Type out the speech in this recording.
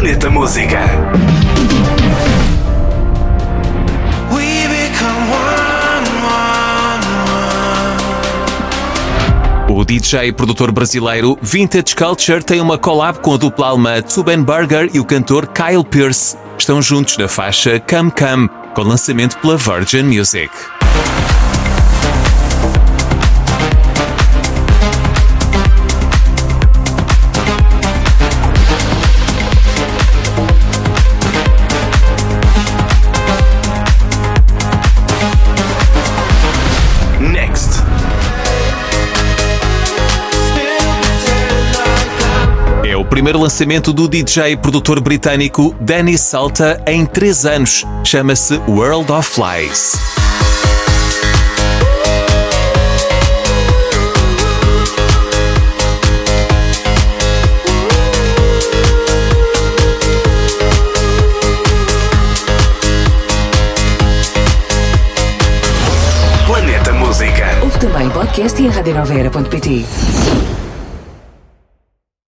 Planeta Música. O DJ e produtor brasileiro Vintage Culture tem uma collab com a dupla alemã Zubenberger e o cantor Kyle Pierce. Estão juntos na faixa Come Come, com lançamento pela Virgin Music. Primeiro lançamento do DJ e produtor britânico Danny Salta em 3 anos. Chama-se World of Flies. Planeta Música. Ouve também podcast e em radionovera.pt.